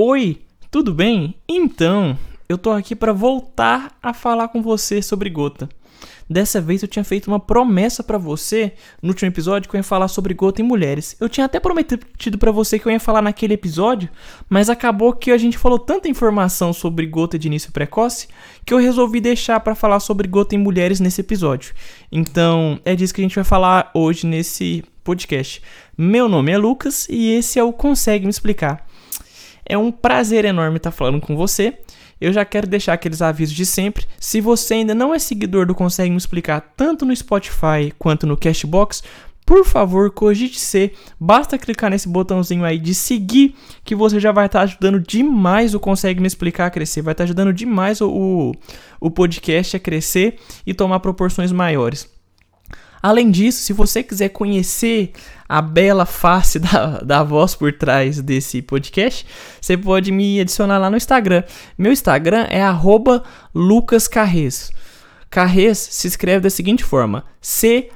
Oi, tudo bem? Então, eu tô aqui para voltar a falar com você sobre gota. Dessa vez eu tinha feito uma promessa para você no último episódio que eu ia falar sobre gota em mulheres. Eu tinha até prometido para você que eu ia falar naquele episódio, mas acabou que a gente falou tanta informação sobre gota de início precoce que eu resolvi deixar para falar sobre gota em mulheres nesse episódio. Então, é disso que a gente vai falar hoje nesse podcast. Meu nome é Lucas e esse é o Consegue Me Explicar. É um prazer enorme estar falando com você eu já quero deixar aqueles avisos de sempre. Se você ainda não é seguidor do Consegue Me Explicar, tanto no Spotify quanto no Cashbox, por favor, cogite ser. Basta clicar nesse botãozinho aí de seguir, que você já vai estar tá ajudando demais o Consegue Me Explicar a crescer. Vai estar tá ajudando demais o, o, o podcast a crescer e tomar proporções maiores. Além disso, se você quiser conhecer a bela face da, da voz por trás desse podcast, você pode me adicionar lá no Instagram. Meu Instagram é lucascarres. Carres se escreve da seguinte forma: C-A-R-R-E-Z.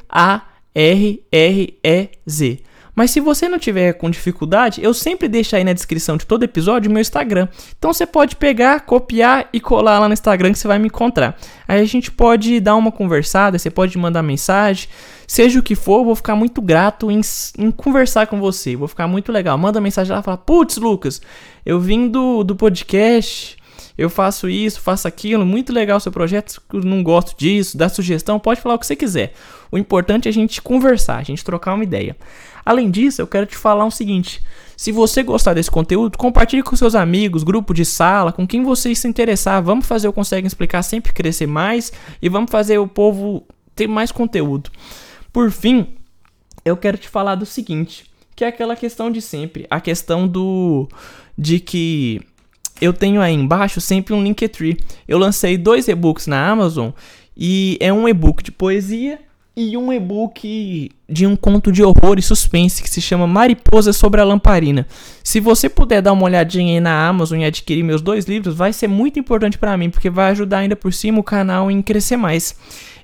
Mas se você não tiver com dificuldade, eu sempre deixo aí na descrição de todo episódio o meu Instagram. Então você pode pegar, copiar e colar lá no Instagram que você vai me encontrar. Aí a gente pode dar uma conversada, você pode mandar mensagem, seja o que for, eu vou ficar muito grato em, em conversar com você. Vou ficar muito legal. Manda mensagem lá e fala: Putz, Lucas, eu vim do, do podcast eu faço isso, faço aquilo, muito legal o seu projeto, não gosto disso, dá sugestão, pode falar o que você quiser. O importante é a gente conversar, a gente trocar uma ideia. Além disso, eu quero te falar o seguinte: se você gostar desse conteúdo, compartilhe com seus amigos, grupo de sala, com quem você se interessar. Vamos fazer o Consegue Explicar sempre crescer mais e vamos fazer o povo ter mais conteúdo. Por fim, eu quero te falar do seguinte, que é aquela questão de sempre, a questão do de que eu tenho aí embaixo sempre um Linktree. Eu lancei dois e-books na Amazon e é um e-book de poesia e um e-book de um conto de horror e suspense que se chama Mariposa sobre a Lamparina. Se você puder dar uma olhadinha aí na Amazon e adquirir meus dois livros, vai ser muito importante para mim, porque vai ajudar ainda por cima o canal em crescer mais.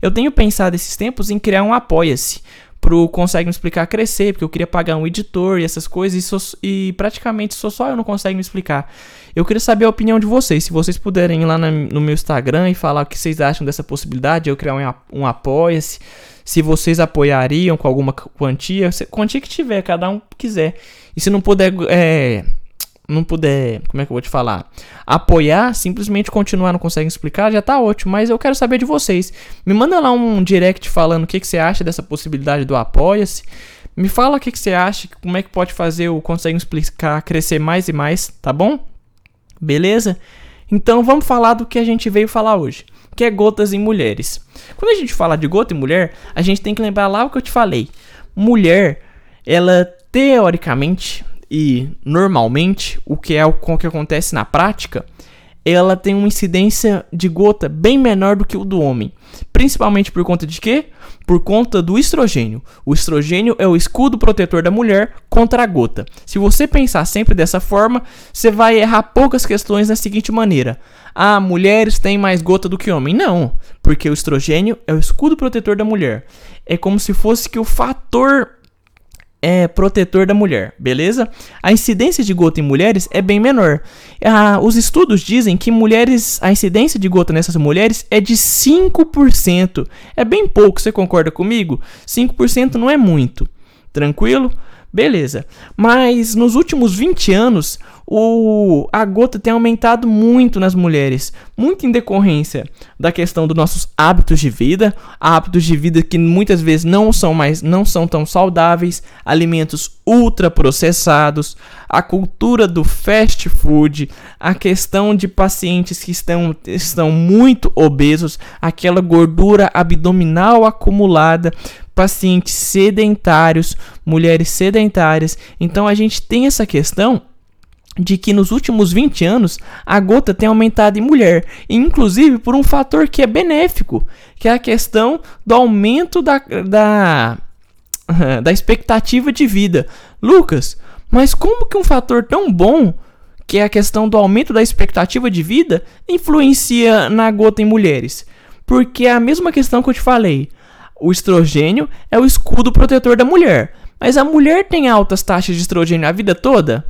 Eu tenho pensado esses tempos em criar um Apoia-se pro Consegue Me Explicar crescer, porque eu queria pagar um editor e essas coisas, e, e praticamente sou só eu não consegue me explicar. Eu queria saber a opinião de vocês, se vocês puderem ir lá na, no meu Instagram e falar o que vocês acham dessa possibilidade de eu criar um, um Apoia-se, se vocês apoiariam com alguma quantia, quantia que tiver, cada um quiser. E se não puder é, não puder, como é que eu vou te falar? Apoiar, simplesmente continuar, não consegue explicar, já tá ótimo. Mas eu quero saber de vocês. Me manda lá um direct falando o que, que você acha dessa possibilidade do Apoia-se. Me fala o que, que você acha, como é que pode fazer o Consegue Explicar crescer mais e mais, tá bom? Beleza? Então vamos falar do que a gente veio falar hoje, que é gotas em mulheres. Quando a gente fala de gota em mulher, a gente tem que lembrar lá o que eu te falei. Mulher, ela teoricamente e normalmente o que é o que acontece na prática, ela tem uma incidência de gota bem menor do que o do homem. Principalmente por conta de quê? Por conta do estrogênio. O estrogênio é o escudo protetor da mulher contra a gota. Se você pensar sempre dessa forma, você vai errar poucas questões da seguinte maneira: Ah, mulheres têm mais gota do que homem. Não, porque o estrogênio é o escudo protetor da mulher. É como se fosse que o fator é protetor da mulher, beleza? A incidência de gota em mulheres é bem menor. Ah, os estudos dizem que mulheres, a incidência de gota nessas mulheres é de 5%. É bem pouco, você concorda comigo? 5% não é muito. Tranquilo? Beleza. Mas nos últimos 20 anos, o, a gota tem aumentado muito nas mulheres, muito em decorrência da questão dos nossos hábitos de vida, hábitos de vida que muitas vezes não são mais não são tão saudáveis, alimentos ultraprocessados, a cultura do fast food, a questão de pacientes que estão, estão muito obesos, aquela gordura abdominal acumulada, pacientes sedentários, mulheres sedentárias. Então a gente tem essa questão de que nos últimos 20 anos a gota tem aumentado em mulher, inclusive por um fator que é benéfico, que é a questão do aumento da, da, da expectativa de vida. Lucas, mas como que um fator tão bom, que é a questão do aumento da expectativa de vida, influencia na gota em mulheres? Porque é a mesma questão que eu te falei. O estrogênio é o escudo protetor da mulher, mas a mulher tem altas taxas de estrogênio a vida toda?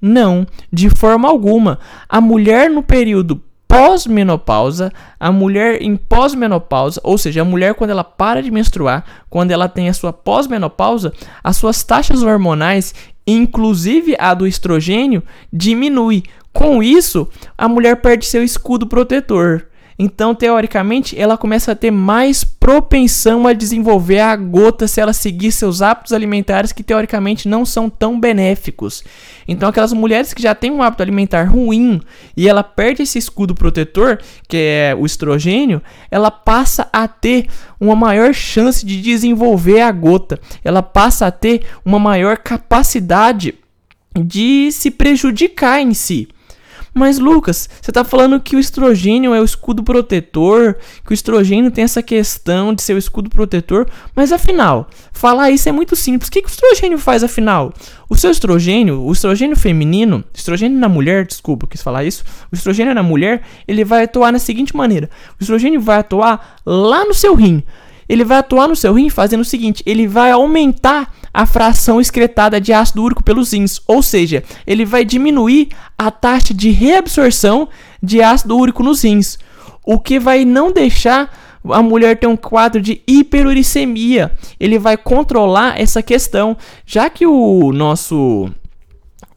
Não, de forma alguma. A mulher no período pós-menopausa, a mulher em pós-menopausa, ou seja, a mulher quando ela para de menstruar, quando ela tem a sua pós-menopausa, as suas taxas hormonais, inclusive a do estrogênio, diminui. Com isso, a mulher perde seu escudo protetor. Então, teoricamente, ela começa a ter mais propensão a desenvolver a gota se ela seguir seus hábitos alimentares que teoricamente não são tão benéficos. Então, aquelas mulheres que já têm um hábito alimentar ruim e ela perde esse escudo protetor, que é o estrogênio, ela passa a ter uma maior chance de desenvolver a gota. Ela passa a ter uma maior capacidade de se prejudicar em si. Mas Lucas, você está falando que o estrogênio é o escudo protetor, que o estrogênio tem essa questão de ser o escudo protetor, mas afinal, falar isso é muito simples. O que, que o estrogênio faz afinal? O seu estrogênio, o estrogênio feminino, estrogênio na mulher, desculpa, quis falar isso. O estrogênio na mulher, ele vai atuar na seguinte maneira: o estrogênio vai atuar lá no seu rim. Ele vai atuar no seu rim fazendo o seguinte: ele vai aumentar a fração excretada de ácido úrico pelos rins, ou seja, ele vai diminuir a taxa de reabsorção de ácido úrico nos rins, o que vai não deixar a mulher ter um quadro de hiperuricemia. Ele vai controlar essa questão, já que o nosso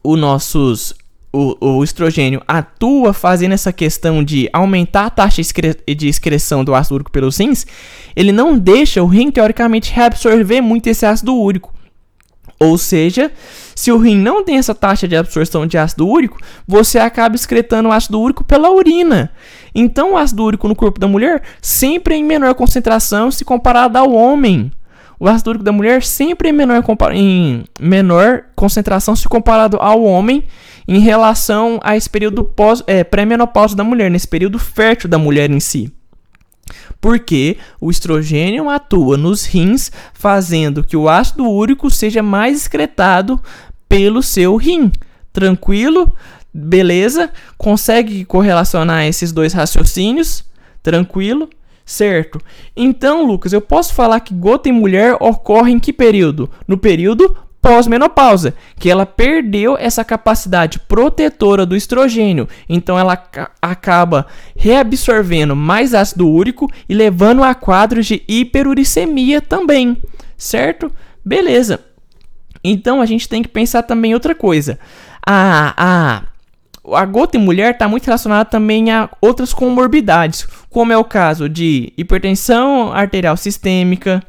o nossos o, o, estrogênio atua fazendo essa questão de aumentar a taxa de excreção do ácido úrico pelos rins, ele não deixa o rim teoricamente reabsorver muito esse ácido úrico. Ou seja, se o rim não tem essa taxa de absorção de ácido úrico, você acaba excretando ácido úrico pela urina. Então, o ácido úrico no corpo da mulher sempre é em menor concentração se comparado ao homem. O ácido úrico da mulher sempre é em menor, em menor concentração se comparado ao homem em relação a esse período é, pré-menopausa da mulher, nesse período fértil da mulher em si porque o estrogênio atua nos rins, fazendo que o ácido úrico seja mais excretado pelo seu rim. Tranquilo? Beleza? Consegue correlacionar esses dois raciocínios? Tranquilo? Certo. Então, Lucas, eu posso falar que gota em mulher ocorre em que período? No período pós-menopausa, que ela perdeu essa capacidade protetora do estrogênio, então ela acaba reabsorvendo mais ácido úrico e levando a quadros de hiperuricemia também, certo? Beleza. Então a gente tem que pensar também outra coisa. A, a, a gota em mulher está muito relacionada também a outras comorbidades, como é o caso de hipertensão arterial sistêmica,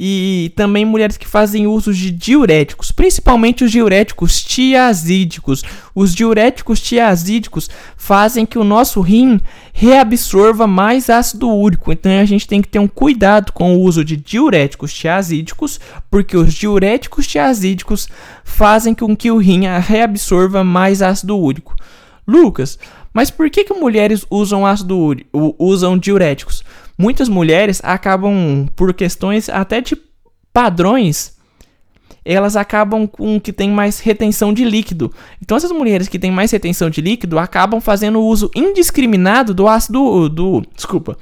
e também mulheres que fazem uso de diuréticos, principalmente os diuréticos tiazídicos. Os diuréticos tiazídicos fazem que o nosso rim reabsorva mais ácido úrico, então a gente tem que ter um cuidado com o uso de diuréticos tiazídicos, porque os diuréticos tiazídicos fazem com que o rim reabsorva mais ácido úrico. Lucas, mas por que, que mulheres usam ácido úrico, usam diuréticos? Muitas mulheres acabam, por questões até de padrões, elas acabam com que tem mais retenção de líquido. Então essas mulheres que têm mais retenção de líquido acabam fazendo uso indiscriminado do ácido do, desculpa,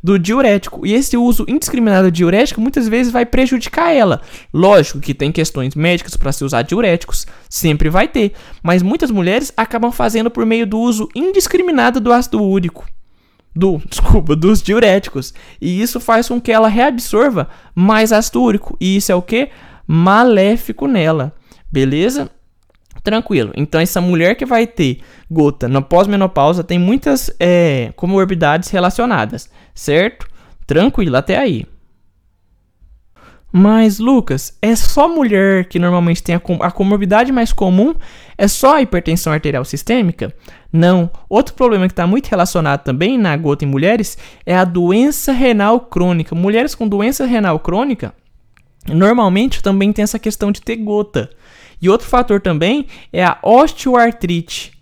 do diurético. E esse uso indiscriminado de diurético muitas vezes vai prejudicar ela. Lógico que tem questões médicas para se usar diuréticos, sempre vai ter, mas muitas mulheres acabam fazendo por meio do uso indiscriminado do ácido úrico do, desculpa, dos diuréticos. E isso faz com que ela reabsorva mais ácido úrico. E isso é o que? Maléfico nela. Beleza? Tranquilo. Então, essa mulher que vai ter gota na pós-menopausa tem muitas é, comorbidades relacionadas, certo? Tranquilo até aí. Mas, Lucas, é só mulher que normalmente tem a, com a comorbidade mais comum? É só a hipertensão arterial sistêmica? Não. Outro problema que está muito relacionado também na gota em mulheres é a doença renal crônica. Mulheres com doença renal crônica normalmente também tem essa questão de ter gota. E outro fator também é a osteoartrite.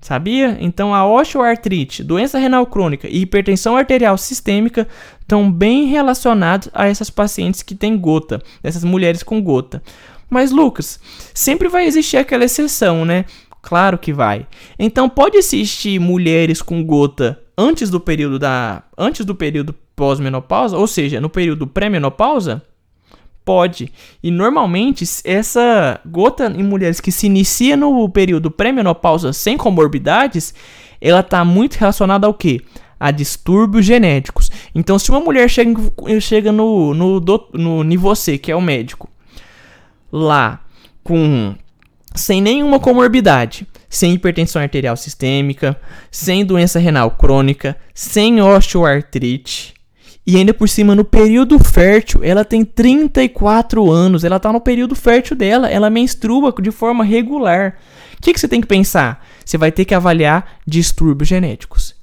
Sabia? Então a osteoartrite, doença renal crônica e hipertensão arterial sistêmica estão bem relacionados a essas pacientes que têm gota, essas mulheres com gota. Mas Lucas, sempre vai existir aquela exceção, né? Claro que vai. Então pode existir mulheres com gota antes do período da antes do período pós-menopausa, ou seja, no período pré-menopausa? Pode. E normalmente essa gota em mulheres que se inicia no período pré-menopausa sem comorbidades, ela está muito relacionada ao que? A distúrbios genéticos. Então, se uma mulher chega, chega no, no, no, no, no você, que é o médico, lá com sem nenhuma comorbidade, sem hipertensão arterial sistêmica, sem doença renal crônica, sem osteoartrite. E ainda por cima, no período fértil, ela tem 34 anos, ela está no período fértil dela, ela menstrua de forma regular. O que, que você tem que pensar? Você vai ter que avaliar distúrbios genéticos.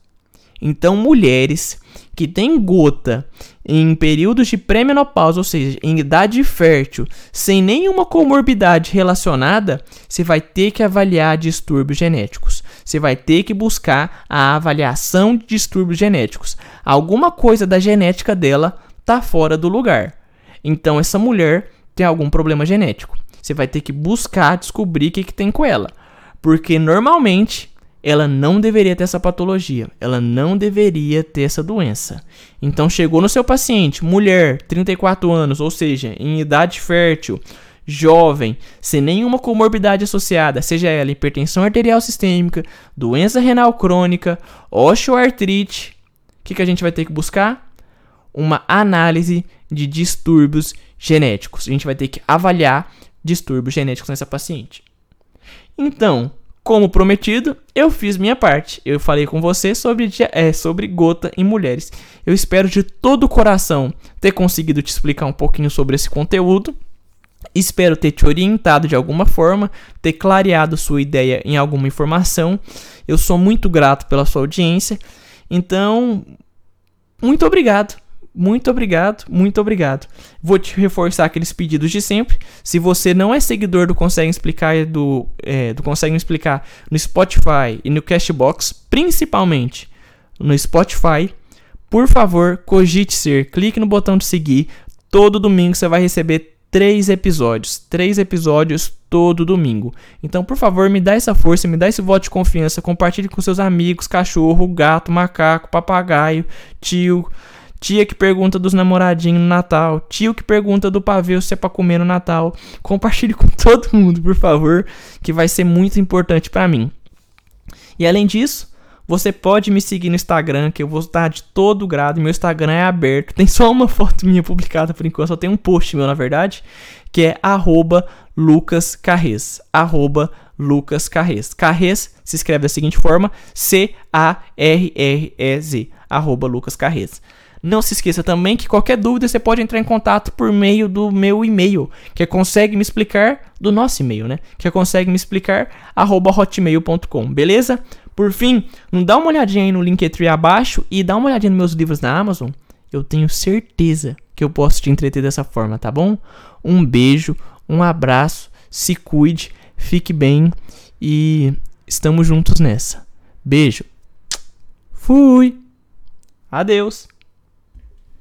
Então, mulheres que têm gota em períodos de pré-menopausa, ou seja, em idade fértil, sem nenhuma comorbidade relacionada, você vai ter que avaliar distúrbios genéticos. Você vai ter que buscar a avaliação de distúrbios genéticos. Alguma coisa da genética dela está fora do lugar. Então essa mulher tem algum problema genético. Você vai ter que buscar descobrir o que, que tem com ela. Porque normalmente ela não deveria ter essa patologia, ela não deveria ter essa doença. Então chegou no seu paciente, mulher, 34 anos, ou seja, em idade fértil, jovem, sem nenhuma comorbidade associada, seja ela hipertensão arterial sistêmica, doença renal crônica, osteoartrite, o que, que a gente vai ter que buscar? Uma análise de distúrbios genéticos. A gente vai ter que avaliar distúrbios genéticos nessa paciente. Então, como prometido, eu fiz minha parte. Eu falei com você sobre, é, sobre gota em mulheres. Eu espero de todo o coração ter conseguido te explicar um pouquinho sobre esse conteúdo. Espero ter te orientado de alguma forma, ter clareado sua ideia em alguma informação. Eu sou muito grato pela sua audiência. Então, muito obrigado. Muito obrigado, muito obrigado. Vou te reforçar aqueles pedidos de sempre. Se você não é seguidor do Consegue Explicar do, é, do Consegue Explicar no Spotify e no Cashbox, principalmente no Spotify, por favor, cogite ser. Clique no botão de seguir. Todo domingo você vai receber três episódios. Três episódios todo domingo. Então, por favor, me dá essa força, me dá esse voto de confiança. Compartilhe com seus amigos, cachorro, gato, macaco, papagaio, tio tia que pergunta dos namoradinhos no Natal, tio que pergunta do pavê se é pra comer no Natal. Compartilhe com todo mundo, por favor, que vai ser muito importante para mim. E além disso, você pode me seguir no Instagram, que eu vou estar de todo grado. Meu Instagram é aberto. Tem só uma foto minha publicada por enquanto. Só tem um post meu, na verdade. Que é arroba Lucas Carrez. Arroba se escreve da seguinte forma: C-A-R-R-E-Z. Arroba. Não se esqueça também que qualquer dúvida você pode entrar em contato por meio do meu e-mail, que é consegue me explicar do nosso e-mail, né? Que é consegue me explicar hotmail.com, beleza? Por fim, não dá uma olhadinha aí no Linktree abaixo e dá uma olhadinha nos meus livros na Amazon. Eu tenho certeza que eu posso te entreter dessa forma, tá bom? Um beijo, um abraço, se cuide, fique bem e estamos juntos nessa. Beijo. Fui. Adeus.